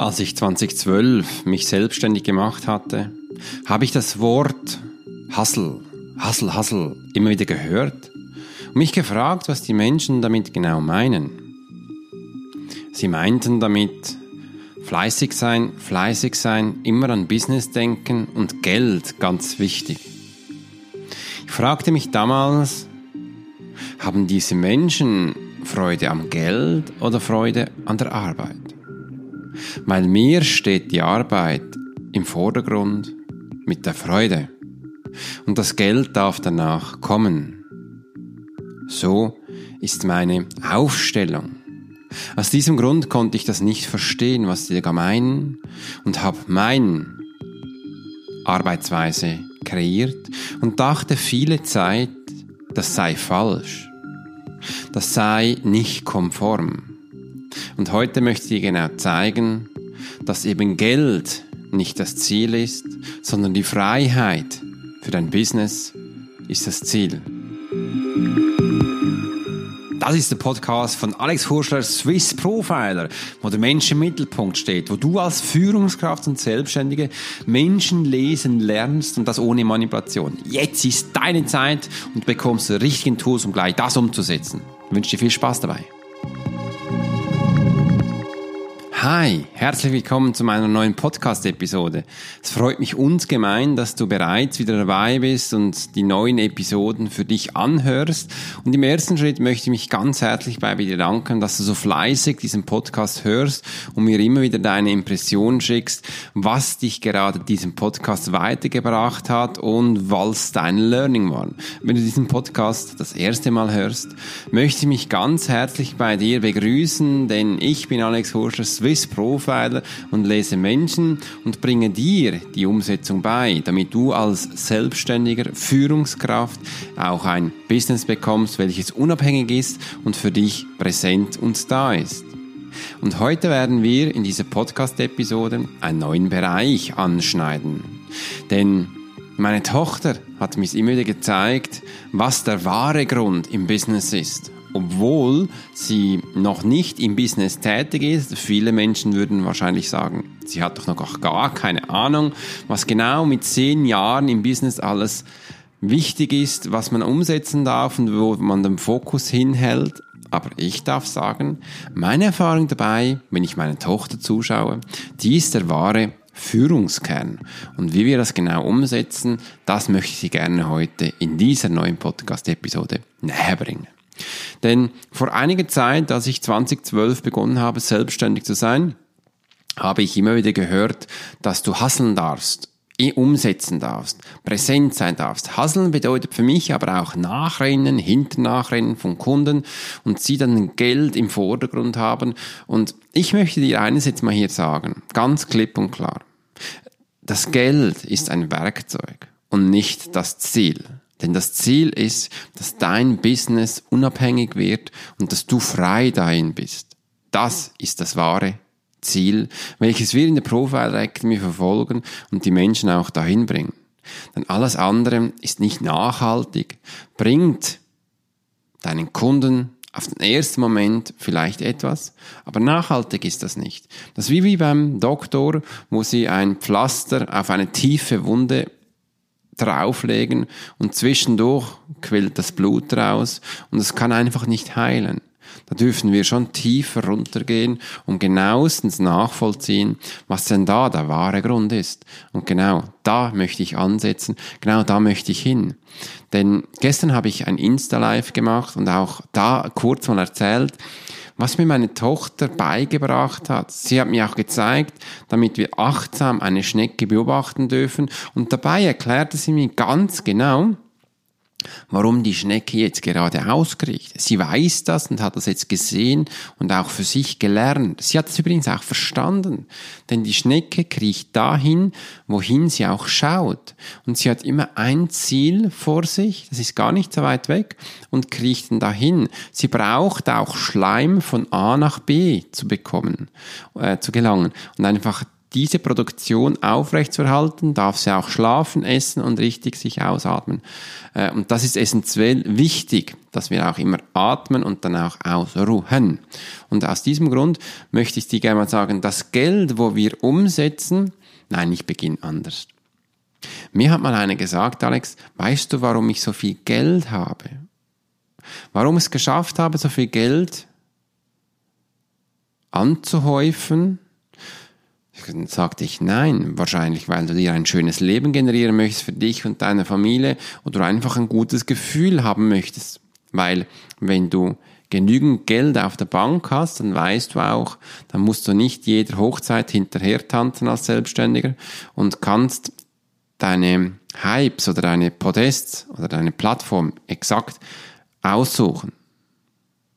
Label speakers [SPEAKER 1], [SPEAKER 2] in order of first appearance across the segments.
[SPEAKER 1] Als ich 2012 mich selbstständig gemacht hatte, habe ich das Wort Hustle, Hustle, Hustle immer wieder gehört und mich gefragt, was die Menschen damit genau meinen. Sie meinten damit fleißig sein, fleißig sein, immer an Business denken und Geld ganz wichtig. Ich fragte mich damals, haben diese Menschen Freude am Geld oder Freude an der Arbeit? Weil mir steht die Arbeit im Vordergrund mit der Freude. Und das Geld darf danach kommen. So ist meine Aufstellung. Aus diesem Grund konnte ich das nicht verstehen, was die da meinen und habe meine Arbeitsweise kreiert und dachte viele Zeit, das sei falsch. Das sei nicht konform. Und heute möchte ich dir genau zeigen, dass eben Geld nicht das Ziel ist, sondern die Freiheit für dein Business ist das Ziel. Das ist der Podcast von Alex Hurschler, Swiss Profiler, wo der Mensch im Mittelpunkt steht, wo du als Führungskraft und Selbstständige Menschen lesen lernst und das ohne Manipulation. Jetzt ist deine Zeit und du bekommst die richtigen Tools, um gleich das umzusetzen. Ich wünsche dir viel Spaß dabei. Hi, herzlich willkommen zu meiner neuen Podcast-Episode. Es freut mich ungemein, dass du bereits wieder dabei bist und die neuen Episoden für dich anhörst. Und im ersten Schritt möchte ich mich ganz herzlich bei dir danken, dass du so fleißig diesen Podcast hörst und mir immer wieder deine Impression schickst, was dich gerade diesem Podcast weitergebracht hat und was dein Learning war. Wenn du diesen Podcast das erste Mal hörst, möchte ich mich ganz herzlich bei dir begrüßen, denn ich bin Alex Hurscher, Swiss Profiler und lese Menschen und bringe dir die Umsetzung bei, damit du als selbstständiger Führungskraft auch ein Business bekommst, welches unabhängig ist und für dich präsent und da ist. Und heute werden wir in dieser Podcast-Episode einen neuen Bereich anschneiden. Denn meine Tochter hat mir immer wieder gezeigt, was der wahre Grund im Business ist obwohl sie noch nicht im Business tätig ist. Viele Menschen würden wahrscheinlich sagen, sie hat doch noch gar keine Ahnung, was genau mit zehn Jahren im Business alles wichtig ist, was man umsetzen darf und wo man den Fokus hinhält. Aber ich darf sagen, meine Erfahrung dabei, wenn ich meiner Tochter zuschaue, die ist der wahre Führungskern. Und wie wir das genau umsetzen, das möchte ich gerne heute in dieser neuen Podcast-Episode näher bringen. Denn vor einiger Zeit, als ich 2012 begonnen habe, selbstständig zu sein, habe ich immer wieder gehört, dass du hasseln darfst, eh umsetzen darfst, präsent sein darfst. Hasseln bedeutet für mich aber auch Nachrennen, Hinternachrennen von Kunden und sie dann Geld im Vordergrund haben. Und ich möchte dir eines jetzt mal hier sagen, ganz klipp und klar. Das Geld ist ein Werkzeug und nicht das Ziel. Denn das Ziel ist, dass dein Business unabhängig wird und dass du frei dahin bist. Das ist das wahre Ziel, welches wir in der Profile Academy verfolgen und die Menschen auch dahin bringen. Denn alles andere ist nicht nachhaltig, bringt deinen Kunden auf den ersten Moment vielleicht etwas, aber nachhaltig ist das nicht. Das ist wie, wie beim Doktor, wo sie ein Pflaster auf eine tiefe Wunde drauflegen und zwischendurch quillt das Blut raus und es kann einfach nicht heilen. Da dürfen wir schon tiefer runtergehen und genauestens nachvollziehen, was denn da der wahre Grund ist. Und genau da möchte ich ansetzen, genau da möchte ich hin. Denn gestern habe ich ein Insta-Live gemacht und auch da kurz mal erzählt, was mir meine Tochter beigebracht hat. Sie hat mir auch gezeigt, damit wir achtsam eine Schnecke beobachten dürfen und dabei erklärte sie mir ganz genau, warum die Schnecke jetzt gerade auskriecht. Sie weiß das und hat das jetzt gesehen und auch für sich gelernt. Sie hat es übrigens auch verstanden, denn die Schnecke kriecht dahin, wohin sie auch schaut. Und sie hat immer ein Ziel vor sich, das ist gar nicht so weit weg, und kriecht dann dahin. Sie braucht auch Schleim von A nach B zu bekommen, äh, zu gelangen und einfach diese Produktion aufrechtzuerhalten, darf sie auch schlafen, essen und richtig sich ausatmen. Äh, und das ist essentiell wichtig, dass wir auch immer atmen und dann auch ausruhen. Und aus diesem Grund möchte ich dir gerne mal sagen, das Geld, wo wir umsetzen, nein, ich beginne anders. Mir hat mal einer gesagt, Alex, weißt du, warum ich so viel Geld habe? Warum ich es geschafft habe, so viel Geld anzuhäufen? Dann sagte ich nein, wahrscheinlich, weil du dir ein schönes Leben generieren möchtest für dich und deine Familie oder einfach ein gutes Gefühl haben möchtest. Weil wenn du genügend Geld auf der Bank hast, dann weißt du auch, dann musst du nicht jeder Hochzeit hinterher tanzen als Selbstständiger und kannst deine Hypes oder deine Podests oder deine Plattform exakt aussuchen.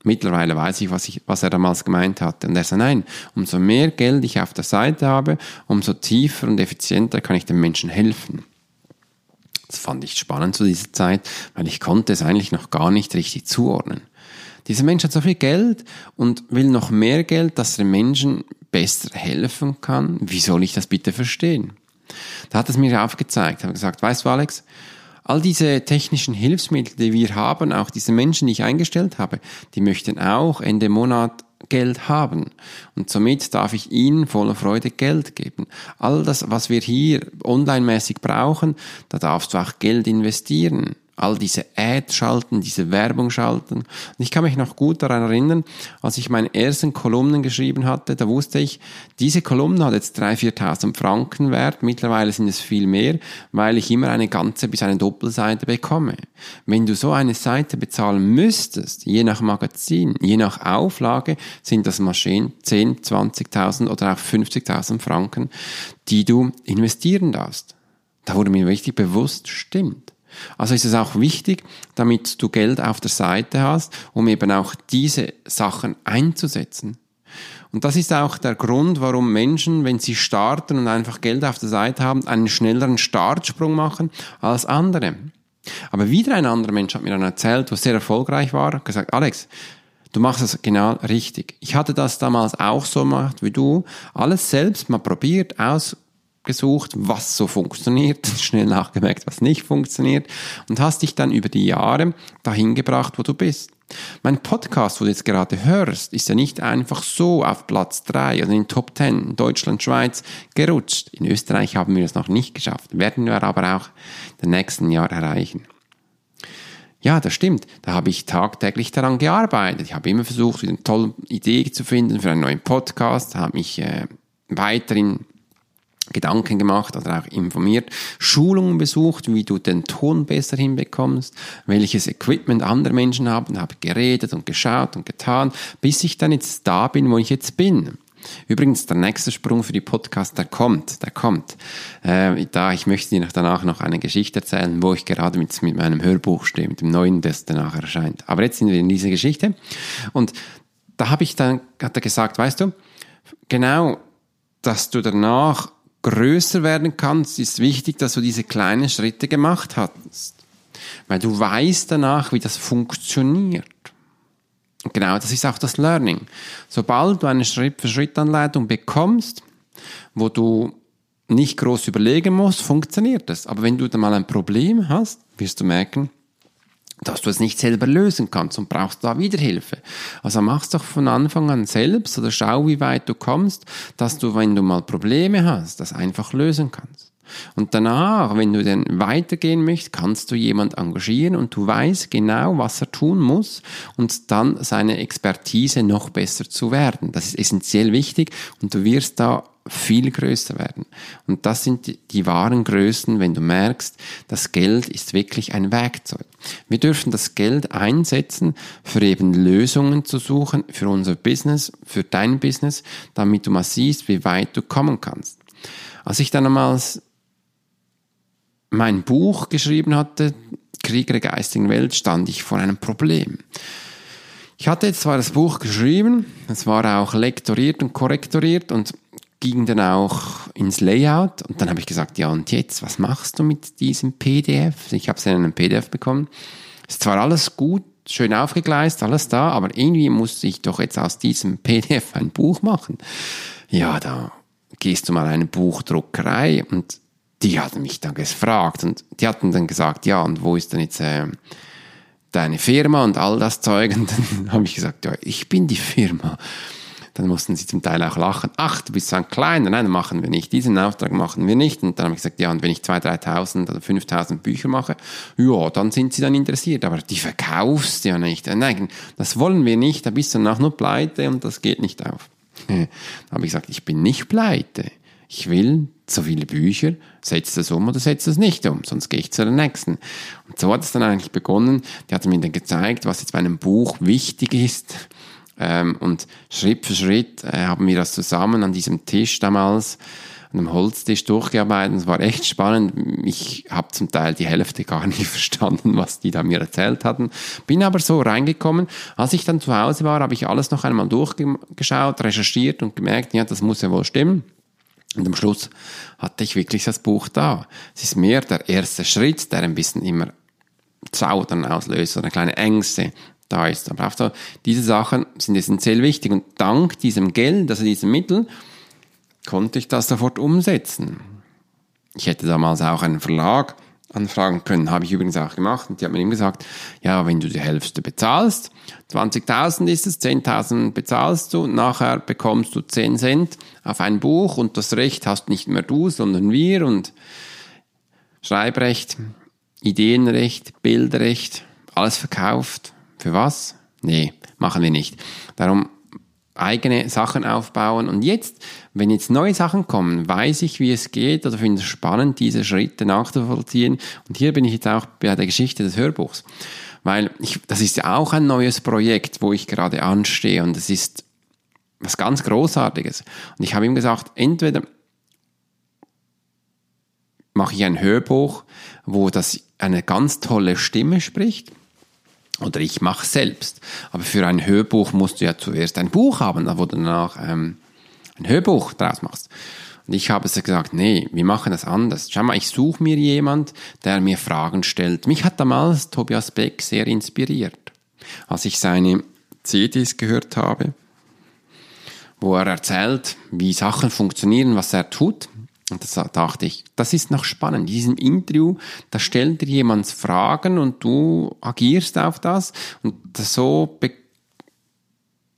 [SPEAKER 1] Mittlerweile weiß ich, was, ich, was er damals gemeint hatte. Und er sagt, nein, umso mehr Geld ich auf der Seite habe, umso tiefer und effizienter kann ich den Menschen helfen. Das fand ich spannend zu dieser Zeit, weil ich konnte es eigentlich noch gar nicht richtig zuordnen. Dieser Mensch hat so viel Geld und will noch mehr Geld, dass er den Menschen besser helfen kann. Wie soll ich das bitte verstehen? Da hat es mir aufgezeigt, habe gesagt, weißt du Alex, all diese technischen Hilfsmittel, die wir haben, auch diese Menschen, die ich eingestellt habe, die möchten auch Ende Monat Geld haben. Und somit darf ich ihnen voller Freude Geld geben. All das, was wir hier online-mäßig brauchen, da darfst du auch Geld investieren all diese Ads schalten, diese Werbung schalten. Und ich kann mich noch gut daran erinnern, als ich meine ersten Kolumnen geschrieben hatte, da wusste ich, diese Kolumne hat jetzt 3.000, 4.000 Franken wert, mittlerweile sind es viel mehr, weil ich immer eine ganze bis eine Doppelseite bekomme. Wenn du so eine Seite bezahlen müsstest, je nach Magazin, je nach Auflage, sind das Maschinen 10, 20.000 oder auch 50.000 Franken, die du investieren darfst. Da wurde mir richtig bewusst, stimmt. Also ist es auch wichtig, damit du Geld auf der Seite hast, um eben auch diese Sachen einzusetzen. Und das ist auch der Grund, warum Menschen, wenn sie starten und einfach Geld auf der Seite haben, einen schnelleren Startsprung machen als andere. Aber wieder ein anderer Mensch hat mir dann erzählt, was sehr erfolgreich war, gesagt, Alex, du machst es genau richtig. Ich hatte das damals auch so gemacht wie du, alles selbst mal probiert, aus, gesucht, was so funktioniert, schnell nachgemerkt, was nicht funktioniert und hast dich dann über die Jahre dahin gebracht, wo du bist. Mein Podcast, wo du jetzt gerade hörst, ist ja nicht einfach so auf Platz 3 oder in den Top 10 in Deutschland, Schweiz gerutscht. In Österreich haben wir es noch nicht geschafft, werden wir aber auch im nächsten Jahr erreichen. Ja, das stimmt. Da habe ich tagtäglich daran gearbeitet. Ich habe immer versucht, eine tolle Idee zu finden für einen neuen Podcast, habe mich äh, weiterhin Gedanken gemacht oder auch informiert, Schulungen besucht, wie du den Ton besser hinbekommst, welches Equipment andere Menschen haben, habe geredet und geschaut und getan, bis ich dann jetzt da bin, wo ich jetzt bin. Übrigens, der nächste Sprung für die Podcast, der kommt, der kommt. Äh, da, ich möchte dir danach noch eine Geschichte erzählen, wo ich gerade mit, mit meinem Hörbuch stehe, mit dem neuen, das danach erscheint. Aber jetzt sind wir in dieser Geschichte. Und da habe ich dann, hat er gesagt, weißt du, genau, dass du danach größer werden kannst, ist wichtig, dass du diese kleinen Schritte gemacht hast. Weil du weißt danach, wie das funktioniert. Und genau, das ist auch das Learning. Sobald du eine Schritt-für-Schritt-Anleitung bekommst, wo du nicht groß überlegen musst, funktioniert das. Aber wenn du dann mal ein Problem hast, wirst du merken, dass du es nicht selber lösen kannst und brauchst da wieder Hilfe. Also mach's doch von Anfang an selbst oder schau, wie weit du kommst, dass du, wenn du mal Probleme hast, das einfach lösen kannst. Und danach, wenn du dann weitergehen möchtest, kannst du jemand engagieren und du weißt genau, was er tun muss und dann seine Expertise noch besser zu werden. Das ist essentiell wichtig und du wirst da viel größer werden. Und das sind die, die, wahren Größen, wenn du merkst, das Geld ist wirklich ein Werkzeug. Wir dürfen das Geld einsetzen, für eben Lösungen zu suchen, für unser Business, für dein Business, damit du mal siehst, wie weit du kommen kannst. Als ich dann einmal mein Buch geschrieben hatte, Krieger der geistigen Welt, stand ich vor einem Problem. Ich hatte jetzt zwar das Buch geschrieben, es war auch lektoriert und korrektoriert und ging dann auch ins Layout und dann habe ich gesagt, ja und jetzt, was machst du mit diesem PDF? Ich habe es in einem PDF bekommen. Ist zwar alles gut, schön aufgegleist, alles da, aber irgendwie musste ich doch jetzt aus diesem PDF ein Buch machen. Ja, da gehst du mal eine Buchdruckerei? Und die hatten mich dann gefragt und die hatten dann gesagt, ja, und wo ist denn jetzt äh, deine Firma und all das Zeug? Und dann habe ich gesagt, ja, ich bin die Firma. Dann mussten sie zum Teil auch lachen. Ach, du bist so ein kleiner. Nein, machen wir nicht. Diesen Auftrag machen wir nicht. Und dann habe ich gesagt, ja, und wenn ich 2.000, 3.000 oder 5.000 Bücher mache, ja, dann sind sie dann interessiert. Aber die verkaufst ja nicht. Nein, das wollen wir nicht. Da bist du danach nur pleite und das geht nicht auf. Dann habe ich gesagt, ich bin nicht pleite. Ich will so viele Bücher, setzt das um oder setzt das nicht um, sonst gehe ich zu der nächsten. Und so hat es dann eigentlich begonnen. Die hat mir dann gezeigt, was jetzt bei einem Buch wichtig ist. Ähm, und Schritt für Schritt äh, haben wir das zusammen an diesem Tisch damals, an einem Holztisch durchgearbeitet. Es war echt spannend. Ich habe zum Teil die Hälfte gar nicht verstanden, was die da mir erzählt hatten. Bin aber so reingekommen. Als ich dann zu Hause war, habe ich alles noch einmal durchgeschaut, recherchiert und gemerkt, ja, das muss ja wohl stimmen. Und am Schluss hatte ich wirklich das Buch da. Es ist mehr der erste Schritt, der ein bisschen immer Zaudern auslöst oder kleine Ängste da ist. Aber auch so, diese Sachen sind essentiell wichtig. Und dank diesem Geld, also diesem Mittel, konnte ich das sofort umsetzen. Ich hätte damals auch einen Verlag anfragen können, habe ich übrigens auch gemacht. Und die hat mir ihm gesagt, ja, wenn du die Hälfte bezahlst, 20.000 ist es, 10.000 bezahlst du, nachher bekommst du 10 Cent auf ein Buch und das Recht hast nicht mehr du, sondern wir und Schreibrecht, Ideenrecht, Bildrecht, alles verkauft. Für was? Nee, machen wir nicht. Darum eigene Sachen aufbauen. Und jetzt, wenn jetzt neue Sachen kommen, weiß ich, wie es geht oder finde es spannend, diese Schritte nachzuvollziehen. Und hier bin ich jetzt auch bei der Geschichte des Hörbuchs. Weil ich, das ist ja auch ein neues Projekt, wo ich gerade anstehe und es ist was ganz Großartiges. Und ich habe ihm gesagt, entweder mache ich ein Hörbuch, wo das eine ganz tolle Stimme spricht, oder ich mache selbst. Aber für ein Hörbuch musst du ja zuerst ein Buch haben, wo du danach ähm, ein Hörbuch draus machst. Und ich habe gesagt, nee, wir machen das anders. Schau mal, ich suche mir jemand, der mir Fragen stellt. Mich hat damals Tobias Beck sehr inspiriert, als ich seine CDs gehört habe, wo er erzählt, wie Sachen funktionieren, was er tut. Und das dachte ich, das ist noch spannend. In diesem Interview, da stellt dir jemand Fragen und du agierst auf das und so be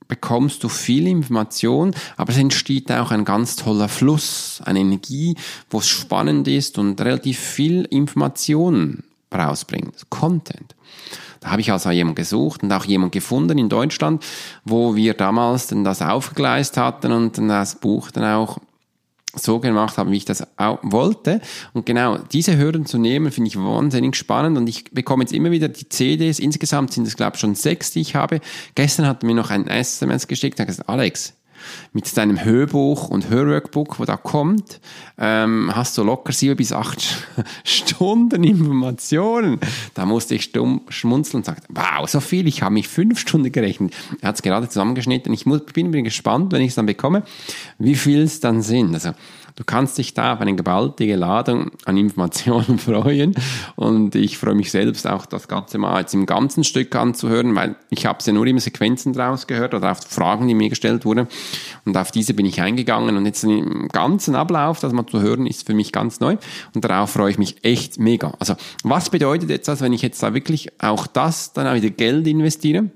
[SPEAKER 1] bekommst du viel Information, aber es entsteht auch ein ganz toller Fluss, eine Energie, wo es spannend ist und relativ viel Information rausbringt. Content. Da habe ich also jemanden gesucht und auch jemanden gefunden in Deutschland, wo wir damals dann das aufgegleist hatten und dann das Buch dann auch so gemacht haben, wie ich das auch wollte. Und genau diese Hürden zu nehmen, finde ich wahnsinnig spannend. Und ich bekomme jetzt immer wieder die CDs. Insgesamt sind es, glaube ich, schon sechs, die ich habe. Gestern hat mir noch ein SMS geschickt, hat gesagt, Alex, mit deinem Hörbuch und Hörworkbook, wo da kommt, ähm, hast du locker sieben bis acht Stunden Informationen. Da musste ich stumm schmunzeln und sagte, wow, so viel, ich habe mich fünf Stunden gerechnet. Er hat es gerade zusammengeschnitten. Ich muss, bin, bin gespannt, wenn ich es dann bekomme, wie viel es dann sind. Also Du kannst dich da auf eine gewaltige Ladung an Informationen freuen und ich freue mich selbst auch das Ganze mal jetzt im ganzen Stück anzuhören, weil ich habe es ja nur immer Sequenzen draus gehört oder auf Fragen, die mir gestellt wurden und auf diese bin ich eingegangen und jetzt im ganzen Ablauf, das mal zu hören, ist für mich ganz neu und darauf freue ich mich echt mega. Also was bedeutet jetzt das, wenn ich jetzt da wirklich auch das dann auch wieder Geld investiere?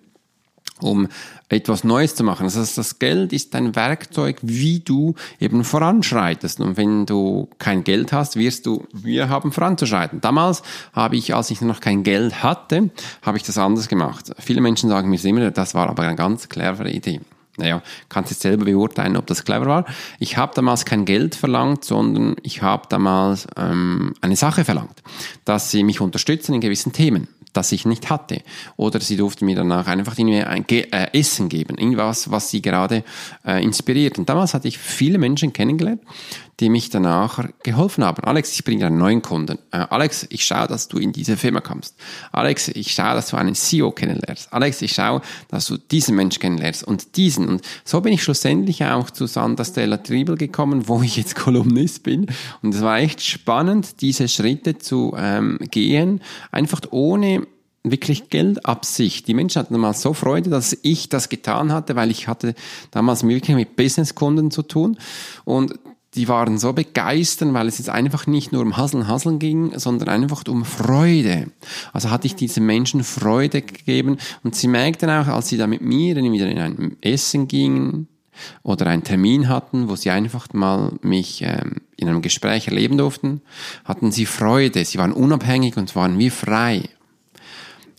[SPEAKER 1] Um etwas Neues zu machen. Also das Geld ist ein Werkzeug, wie du eben voranschreitest. Und wenn du kein Geld hast, wirst du, wir haben voranzuschreiten. Damals habe ich, als ich noch kein Geld hatte, habe ich das anders gemacht. Viele Menschen sagen mir immer, das war aber eine ganz clevere Idee. Naja, kannst jetzt selber beurteilen, ob das clever war. Ich habe damals kein Geld verlangt, sondern ich habe damals ähm, eine Sache verlangt, dass sie mich unterstützen in gewissen Themen das ich nicht hatte. Oder sie durfte mir danach einfach ein Ge äh, Essen geben, irgendwas, was sie gerade äh, inspiriert. Und damals hatte ich viele Menschen kennengelernt, die mich danach geholfen haben. Alex, ich bringe einen neuen Kunden. Äh, Alex, ich schaue, dass du in diese Firma kommst. Alex, ich schaue, dass du einen CEO kennenlernst. Alex, ich schaue, dass du diesen Mensch kennenlernst und diesen. Und so bin ich schlussendlich auch zu Sandra Stella Triebel gekommen, wo ich jetzt Kolumnist bin. Und es war echt spannend, diese Schritte zu ähm, gehen, einfach ohne wirklich Geldabsicht. Die Menschen hatten damals so Freude, dass ich das getan hatte, weil ich hatte damals wirklich mit Businesskunden zu tun. Und die waren so begeistert, weil es jetzt einfach nicht nur um Hasseln, Hasseln ging, sondern einfach um Freude. Also hatte ich diesen Menschen Freude gegeben und sie merkten auch, als sie da mit mir dann wieder in ein Essen gingen oder einen Termin hatten, wo sie einfach mal mich ähm, in einem Gespräch erleben durften, hatten sie Freude, sie waren unabhängig und waren wie frei.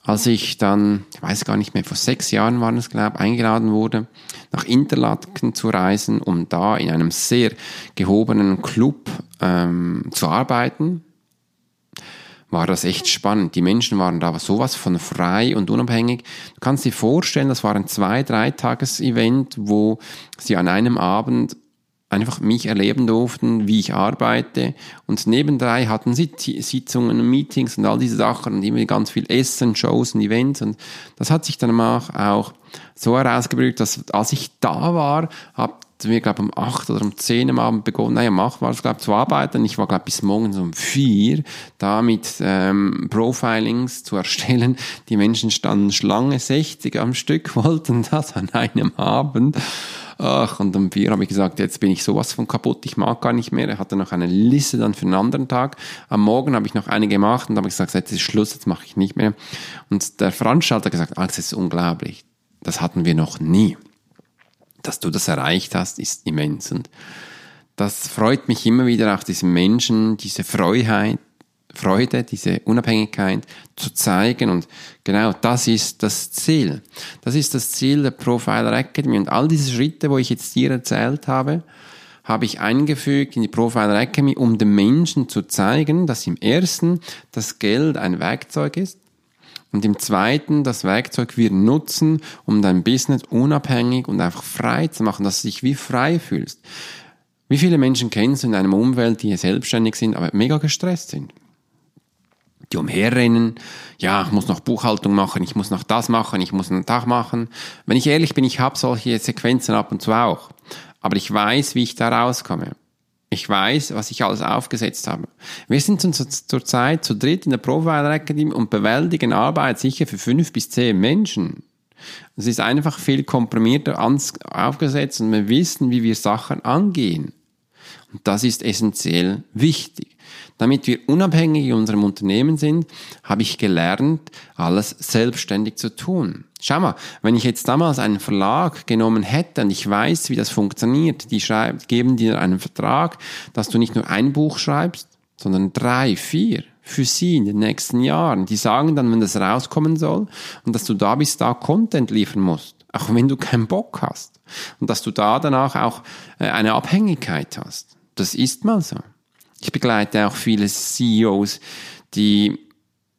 [SPEAKER 1] Als ich dann, ich weiß gar nicht mehr, vor sechs Jahren waren es, glaube ich, eingeladen wurde, nach Interlaken zu reisen, um da in einem sehr gehobenen Club ähm, zu arbeiten, war das echt spannend. Die Menschen waren da sowas von frei und unabhängig. Du kannst dir vorstellen, das war ein zwei, drei Tages Event, wo sie an einem Abend einfach mich erleben durften, wie ich arbeite. Und nebendrei hatten sie Sitzungen, Meetings und all diese Sachen und immer ganz viel Essen, Shows und Events. Und das hat sich dann auch so herausgebrüht, dass als ich da war, hatten wir, glaube um acht oder um zehn am Abend begonnen, naja, um acht war es, zu arbeiten. Ich war, glaube bis morgens um vier da mit ähm, Profilings zu erstellen. Die Menschen standen Schlange 60 am Stück, wollten das an einem Abend. Ach, und um vier habe ich gesagt, jetzt bin ich sowas von kaputt, ich mag gar nicht mehr. Er hatte noch eine Liste dann für einen anderen Tag. Am Morgen habe ich noch eine gemacht und habe gesagt, jetzt ist Schluss, jetzt mache ich nicht mehr. Und der Veranstalter hat gesagt, Alex, das ist unglaublich. Das hatten wir noch nie. Dass du das erreicht hast, ist immens. Und das freut mich immer wieder, auch diesen Menschen, diese Freiheit, Freude, diese Unabhängigkeit zu zeigen. Und genau das ist das Ziel. Das ist das Ziel der Profiler Academy. Und all diese Schritte, wo ich jetzt dir erzählt habe, habe ich eingefügt in die Profiler Academy, um den Menschen zu zeigen, dass im ersten das Geld ein Werkzeug ist und im zweiten das Werkzeug wir nutzen, um dein Business unabhängig und einfach frei zu machen, dass du dich wie frei fühlst. Wie viele Menschen kennst du in einem Umwelt, die selbstständig sind, aber mega gestresst sind? Die umherrennen. Ja, ich muss noch Buchhaltung machen, ich muss noch das machen, ich muss einen Tag machen. Wenn ich ehrlich bin, ich habe solche Sequenzen ab und zu auch. Aber ich weiß, wie ich da rauskomme. Ich weiß, was ich alles aufgesetzt habe. Wir sind zurzeit zu dritt in der Profiler Academy und bewältigen Arbeit sicher für fünf bis zehn Menschen. Es ist einfach viel komprimierter aufgesetzt und wir wissen, wie wir Sachen angehen. Und das ist essentiell wichtig. Damit wir unabhängig in unserem Unternehmen sind, habe ich gelernt, alles selbstständig zu tun. Schau mal, wenn ich jetzt damals einen Verlag genommen hätte und ich weiß, wie das funktioniert, die schreiben, geben dir einen Vertrag, dass du nicht nur ein Buch schreibst, sondern drei, vier für sie in den nächsten Jahren. Die sagen dann, wenn das rauskommen soll und dass du da bis da Content liefern musst, auch wenn du keinen Bock hast und dass du da danach auch äh, eine Abhängigkeit hast. Das ist mal so. Ich begleite auch viele CEOs, die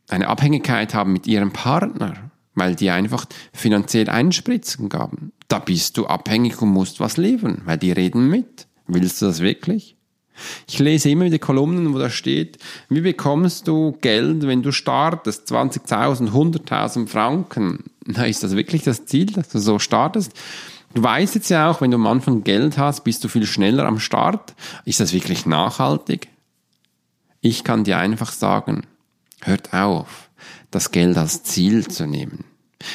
[SPEAKER 1] eine Abhängigkeit haben mit ihrem Partner, weil die einfach finanziell einspritzen gaben. Da bist du abhängig und musst was liefern, weil die reden mit. Willst du das wirklich? Ich lese immer wieder Kolumnen, wo da steht, wie bekommst du Geld, wenn du startest? 20.000, 100.000 Franken. Na, ist das wirklich das Ziel, dass du so startest? Du weißt jetzt ja auch, wenn du am Anfang Geld hast, bist du viel schneller am Start. Ist das wirklich nachhaltig? Ich kann dir einfach sagen, hört auf, das Geld als Ziel zu nehmen.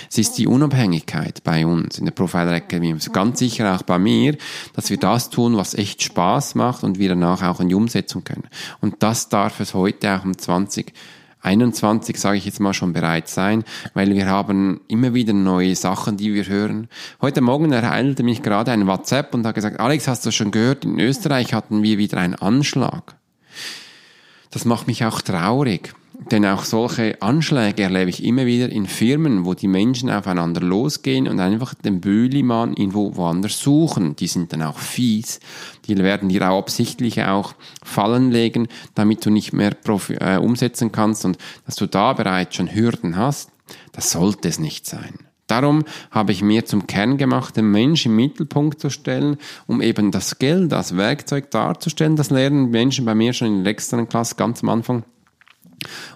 [SPEAKER 1] Es ist die Unabhängigkeit bei uns in der Profiler Academy, ganz sicher auch bei mir, dass wir das tun, was echt Spaß macht und wir danach auch in die Umsetzung können. Und das darf es heute auch um 2021, sage ich jetzt mal, schon bereit sein, weil wir haben immer wieder neue Sachen, die wir hören. Heute Morgen ereilte mich gerade ein WhatsApp und hat gesagt, Alex, hast du schon gehört, in Österreich hatten wir wieder einen Anschlag das macht mich auch traurig. Denn auch solche Anschläge erlebe ich immer wieder in Firmen, wo die Menschen aufeinander losgehen und einfach den Bühlimann irgendwo woanders suchen. Die sind dann auch fies. Die werden dir auch absichtlich auch Fallen legen, damit du nicht mehr äh, umsetzen kannst und dass du da bereits schon Hürden hast. Das sollte es nicht sein. Darum habe ich mir zum Kern gemacht, den Mensch im Mittelpunkt zu stellen, um eben das Geld als Werkzeug darzustellen. Das lernen Menschen bei mir schon in der externen Klasse ganz am Anfang.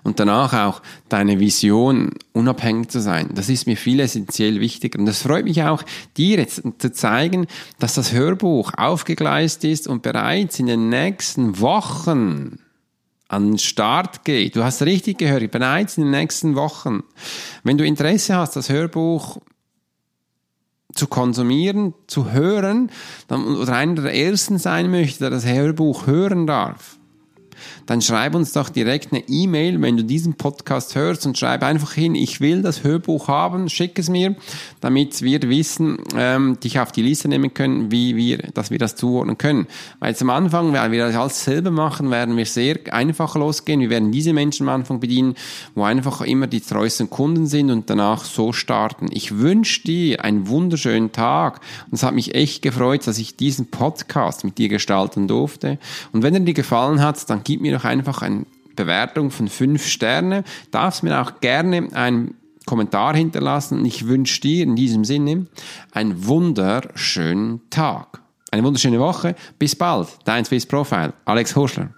[SPEAKER 1] Und danach auch deine Vision, unabhängig zu sein. Das ist mir viel essentiell wichtiger. Und es freut mich auch, dir jetzt zu zeigen, dass das Hörbuch aufgegleist ist und bereits in den nächsten Wochen an den Start geht. Du hast richtig gehört, bereits in den nächsten Wochen. Wenn du Interesse hast, das Hörbuch zu konsumieren, zu hören, dann, oder einer der ersten sein möchte, der das Hörbuch hören darf, dann schreib uns doch direkt eine E-Mail, wenn du diesen Podcast hörst und schreib einfach hin, ich will das Hörbuch haben, schick es mir, damit wir wissen, ähm, dich auf die Liste nehmen können, wie wir, dass wir das zuordnen können. Weil am Anfang, weil wir das alles selber machen, werden wir sehr einfach losgehen. Wir werden diese Menschen am Anfang bedienen, wo einfach immer die treuesten Kunden sind und danach so starten. Ich wünsche dir einen wunderschönen Tag und es hat mich echt gefreut, dass ich diesen Podcast mit dir gestalten durfte. Und wenn er dir gefallen hat, dann gib mir doch einfach eine Bewertung von fünf Sterne. Darfst mir auch gerne einen Kommentar hinterlassen. Ich wünsche dir in diesem Sinne einen wunderschönen Tag. Eine wunderschöne Woche. Bis bald. Dein Swiss Profile. Alex Horschler.